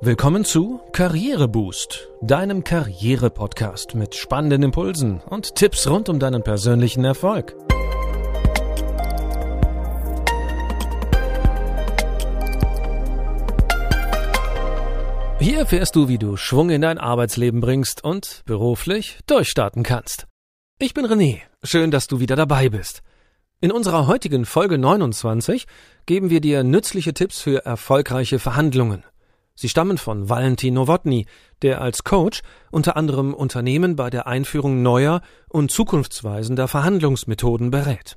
Willkommen zu Karriereboost, deinem Karriere-Podcast mit spannenden Impulsen und Tipps rund um deinen persönlichen Erfolg. Hier erfährst du, wie du Schwung in dein Arbeitsleben bringst und beruflich durchstarten kannst. Ich bin René, schön, dass du wieder dabei bist. In unserer heutigen Folge 29 geben wir dir nützliche Tipps für erfolgreiche Verhandlungen – Sie stammen von Valentin Nowotny, der als Coach unter anderem Unternehmen bei der Einführung neuer und zukunftsweisender Verhandlungsmethoden berät.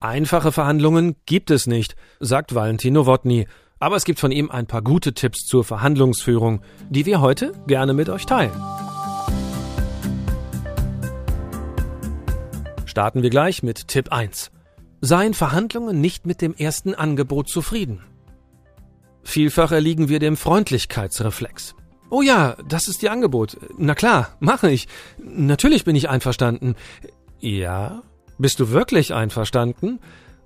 Einfache Verhandlungen gibt es nicht, sagt Valentin Nowotny, aber es gibt von ihm ein paar gute Tipps zur Verhandlungsführung, die wir heute gerne mit euch teilen. Starten wir gleich mit Tipp 1. Seien Verhandlungen nicht mit dem ersten Angebot zufrieden. Vielfach erliegen wir dem Freundlichkeitsreflex. Oh ja, das ist Ihr Angebot. Na klar, mache ich. Natürlich bin ich einverstanden. Ja? Bist du wirklich einverstanden?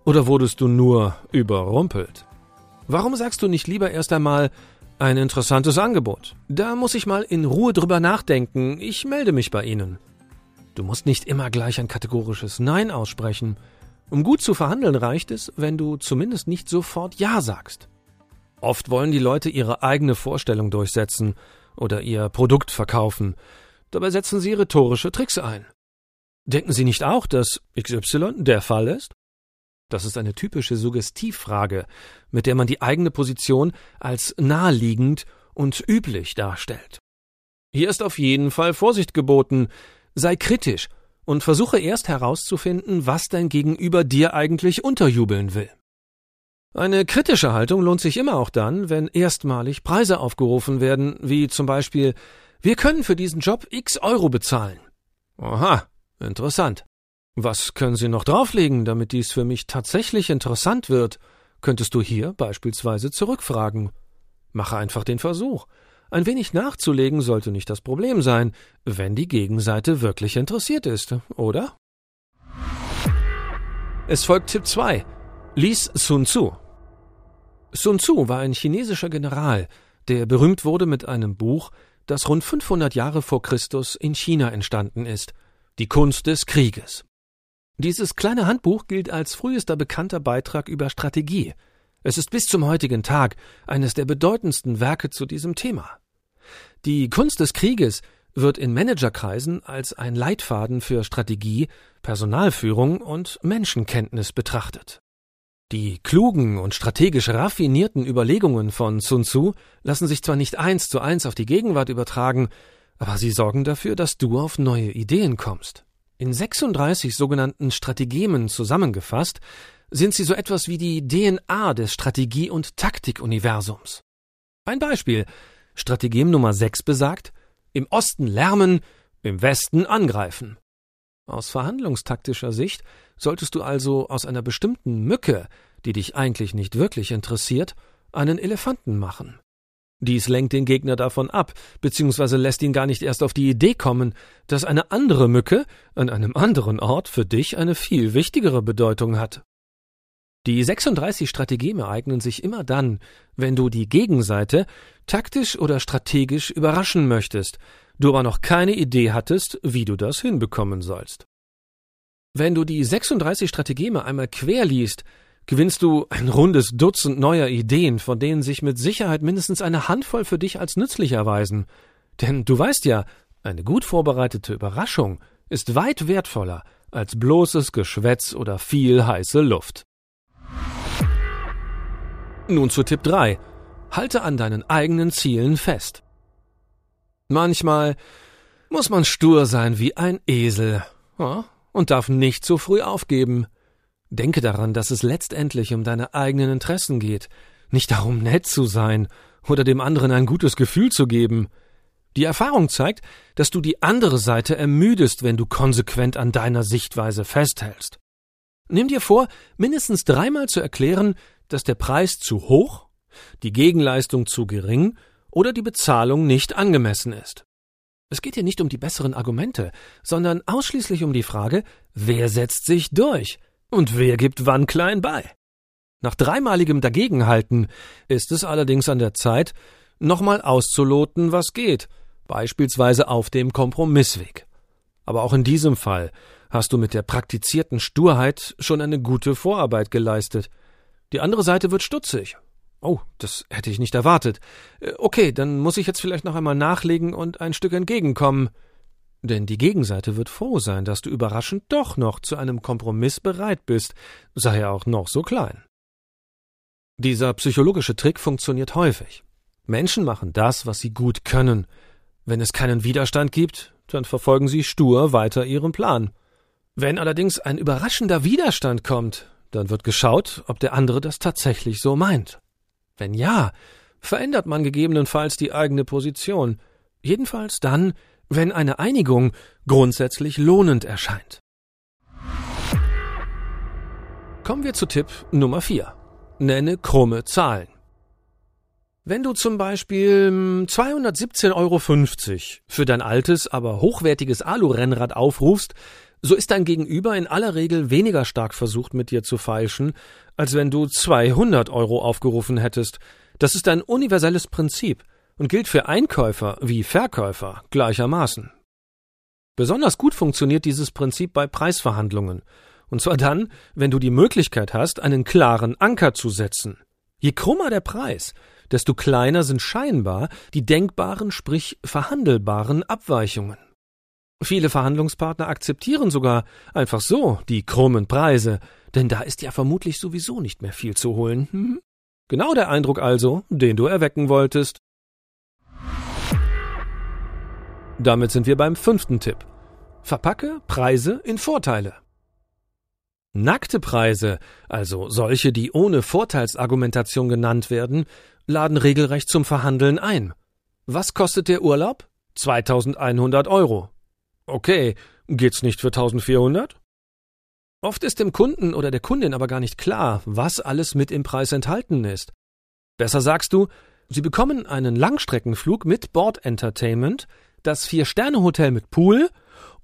Oder wurdest du nur überrumpelt? Warum sagst du nicht lieber erst einmal ein interessantes Angebot? Da muss ich mal in Ruhe drüber nachdenken. Ich melde mich bei Ihnen. Du musst nicht immer gleich ein kategorisches Nein aussprechen. Um gut zu verhandeln reicht es, wenn du zumindest nicht sofort Ja sagst. Oft wollen die Leute ihre eigene Vorstellung durchsetzen oder ihr Produkt verkaufen. Dabei setzen sie rhetorische Tricks ein. Denken Sie nicht auch, dass XY der Fall ist? Das ist eine typische Suggestivfrage, mit der man die eigene Position als naheliegend und üblich darstellt. Hier ist auf jeden Fall Vorsicht geboten. Sei kritisch und versuche erst herauszufinden, was dein Gegenüber dir eigentlich unterjubeln will. Eine kritische Haltung lohnt sich immer auch dann, wenn erstmalig Preise aufgerufen werden, wie zum Beispiel Wir können für diesen Job x Euro bezahlen. Aha, interessant. Was können Sie noch drauflegen, damit dies für mich tatsächlich interessant wird? Könntest du hier beispielsweise zurückfragen. Mache einfach den Versuch. Ein wenig nachzulegen sollte nicht das Problem sein, wenn die Gegenseite wirklich interessiert ist, oder? Es folgt Tipp 2. Lies Sun Tzu. Sun Tzu war ein chinesischer General, der berühmt wurde mit einem Buch, das rund 500 Jahre vor Christus in China entstanden ist, die Kunst des Krieges. Dieses kleine Handbuch gilt als frühester bekannter Beitrag über Strategie. Es ist bis zum heutigen Tag eines der bedeutendsten Werke zu diesem Thema. Die Kunst des Krieges wird in Managerkreisen als ein Leitfaden für Strategie, Personalführung und Menschenkenntnis betrachtet. Die klugen und strategisch raffinierten Überlegungen von Sun Tzu lassen sich zwar nicht eins zu eins auf die Gegenwart übertragen, aber sie sorgen dafür, dass du auf neue Ideen kommst. In 36 sogenannten Strategemen zusammengefasst sind sie so etwas wie die DNA des Strategie- und Taktikuniversums. Ein Beispiel. Strategem Nummer 6 besagt, im Osten lärmen, im Westen angreifen. Aus verhandlungstaktischer Sicht solltest du also aus einer bestimmten Mücke, die dich eigentlich nicht wirklich interessiert, einen Elefanten machen. Dies lenkt den Gegner davon ab, beziehungsweise lässt ihn gar nicht erst auf die Idee kommen, dass eine andere Mücke an einem anderen Ort für dich eine viel wichtigere Bedeutung hat. Die 36 Strategeme eignen sich immer dann, wenn du die Gegenseite taktisch oder strategisch überraschen möchtest, du aber noch keine Idee hattest, wie du das hinbekommen sollst. Wenn du die 36 Strategeme einmal quer liest, gewinnst du ein rundes Dutzend neuer Ideen, von denen sich mit Sicherheit mindestens eine Handvoll für dich als nützlich erweisen. Denn du weißt ja, eine gut vorbereitete Überraschung ist weit wertvoller als bloßes Geschwätz oder viel heiße Luft. Nun zu Tipp 3. Halte an deinen eigenen Zielen fest. Manchmal muss man stur sein wie ein Esel und darf nicht zu früh aufgeben. Denke daran, dass es letztendlich um deine eigenen Interessen geht, nicht darum, nett zu sein oder dem anderen ein gutes Gefühl zu geben. Die Erfahrung zeigt, dass du die andere Seite ermüdest, wenn du konsequent an deiner Sichtweise festhältst. Nimm dir vor, mindestens dreimal zu erklären, dass der Preis zu hoch, die Gegenleistung zu gering oder die Bezahlung nicht angemessen ist. Es geht hier nicht um die besseren Argumente, sondern ausschließlich um die Frage, wer setzt sich durch und wer gibt wann klein bei. Nach dreimaligem Dagegenhalten ist es allerdings an der Zeit, nochmal auszuloten, was geht, beispielsweise auf dem Kompromissweg. Aber auch in diesem Fall hast du mit der praktizierten Sturheit schon eine gute Vorarbeit geleistet. Die andere Seite wird stutzig. Oh, das hätte ich nicht erwartet. Äh, okay, dann muss ich jetzt vielleicht noch einmal nachlegen und ein Stück entgegenkommen. Denn die Gegenseite wird froh sein, dass du überraschend doch noch zu einem Kompromiss bereit bist, sei er auch noch so klein. Dieser psychologische Trick funktioniert häufig. Menschen machen das, was sie gut können. Wenn es keinen Widerstand gibt, dann verfolgen sie stur weiter ihren Plan. Wenn allerdings ein überraschender Widerstand kommt, dann wird geschaut, ob der andere das tatsächlich so meint. Wenn ja, verändert man gegebenenfalls die eigene Position, jedenfalls dann, wenn eine Einigung grundsätzlich lohnend erscheint. Kommen wir zu Tipp Nummer 4. Nenne krumme Zahlen. Wenn du zum Beispiel 217,50 hm, Euro für dein altes, aber hochwertiges Alu-Rennrad aufrufst, so ist dein Gegenüber in aller Regel weniger stark versucht, mit dir zu feilschen, als wenn du 200 Euro aufgerufen hättest. Das ist ein universelles Prinzip und gilt für Einkäufer wie Verkäufer gleichermaßen. Besonders gut funktioniert dieses Prinzip bei Preisverhandlungen. Und zwar dann, wenn du die Möglichkeit hast, einen klaren Anker zu setzen. Je krummer der Preis, desto kleiner sind scheinbar die denkbaren, sprich verhandelbaren Abweichungen. Viele Verhandlungspartner akzeptieren sogar einfach so die krummen Preise, denn da ist ja vermutlich sowieso nicht mehr viel zu holen. Hm? Genau der Eindruck also, den du erwecken wolltest. Damit sind wir beim fünften Tipp. Verpacke Preise in Vorteile. Nackte Preise, also solche, die ohne Vorteilsargumentation genannt werden, laden regelrecht zum Verhandeln ein. Was kostet der Urlaub? 2100 Euro. Okay, geht's nicht für 1400? Oft ist dem Kunden oder der Kundin aber gar nicht klar, was alles mit im Preis enthalten ist. Besser sagst du, Sie bekommen einen Langstreckenflug mit Bord-Entertainment, das Vier-Sterne-Hotel mit Pool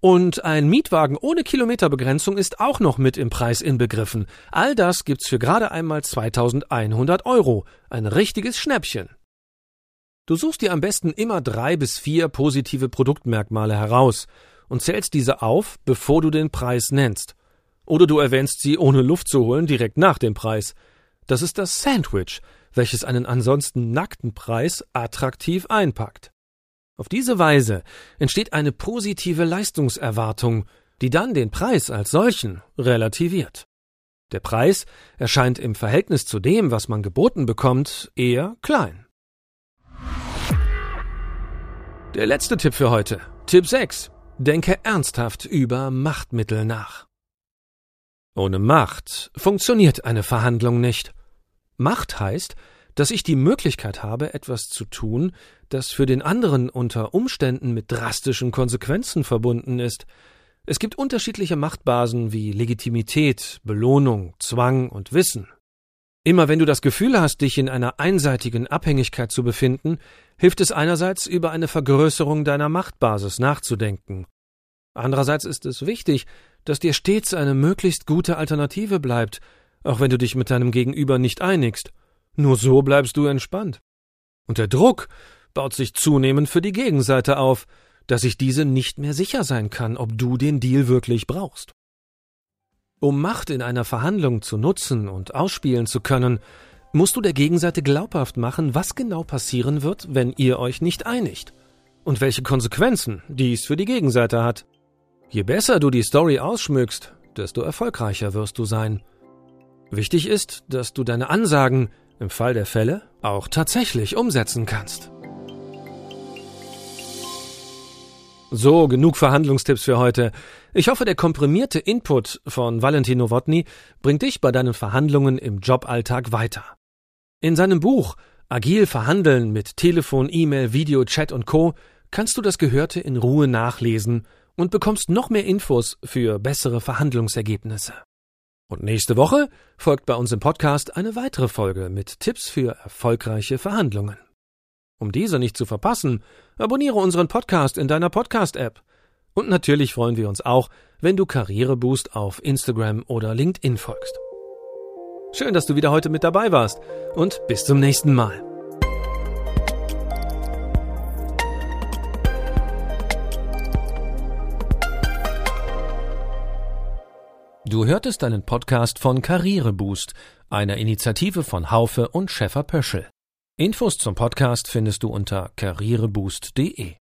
und ein Mietwagen ohne Kilometerbegrenzung ist auch noch mit im Preis inbegriffen. All das gibt's für gerade einmal 2100 Euro. Ein richtiges Schnäppchen. Du suchst dir am besten immer drei bis vier positive Produktmerkmale heraus und zählst diese auf, bevor du den Preis nennst. Oder du erwähnst sie, ohne Luft zu holen, direkt nach dem Preis. Das ist das Sandwich, welches einen ansonsten nackten Preis attraktiv einpackt. Auf diese Weise entsteht eine positive Leistungserwartung, die dann den Preis als solchen relativiert. Der Preis erscheint im Verhältnis zu dem, was man geboten bekommt, eher klein. Der letzte Tipp für heute. Tipp 6. Denke ernsthaft über Machtmittel nach. Ohne Macht funktioniert eine Verhandlung nicht. Macht heißt, dass ich die Möglichkeit habe, etwas zu tun, das für den anderen unter Umständen mit drastischen Konsequenzen verbunden ist. Es gibt unterschiedliche Machtbasen wie Legitimität, Belohnung, Zwang und Wissen. Immer wenn du das Gefühl hast, dich in einer einseitigen Abhängigkeit zu befinden, hilft es einerseits über eine Vergrößerung deiner Machtbasis nachzudenken. Andererseits ist es wichtig, dass dir stets eine möglichst gute Alternative bleibt, auch wenn du dich mit deinem Gegenüber nicht einigst. Nur so bleibst du entspannt. Und der Druck baut sich zunehmend für die Gegenseite auf, dass sich diese nicht mehr sicher sein kann, ob du den Deal wirklich brauchst. Um Macht in einer Verhandlung zu nutzen und ausspielen zu können, musst du der Gegenseite glaubhaft machen, was genau passieren wird, wenn ihr euch nicht einigt und welche Konsequenzen dies für die Gegenseite hat. Je besser du die Story ausschmückst, desto erfolgreicher wirst du sein. Wichtig ist, dass du deine Ansagen im Fall der Fälle auch tatsächlich umsetzen kannst. So, genug Verhandlungstipps für heute. Ich hoffe, der komprimierte Input von Valentin Nowotny bringt dich bei deinen Verhandlungen im Joballtag weiter. In seinem Buch Agil verhandeln mit Telefon, E-Mail, Video, Chat und Co. kannst du das Gehörte in Ruhe nachlesen und bekommst noch mehr Infos für bessere Verhandlungsergebnisse. Und nächste Woche folgt bei uns im Podcast eine weitere Folge mit Tipps für erfolgreiche Verhandlungen. Um diese nicht zu verpassen, Abonniere unseren Podcast in deiner Podcast-App. Und natürlich freuen wir uns auch, wenn du Karriereboost auf Instagram oder LinkedIn folgst. Schön, dass du wieder heute mit dabei warst und bis zum nächsten Mal. Du hörtest einen Podcast von Karriereboost, einer Initiative von Haufe und Schäfer Pöschel. Infos zum Podcast findest du unter karriereboost.de.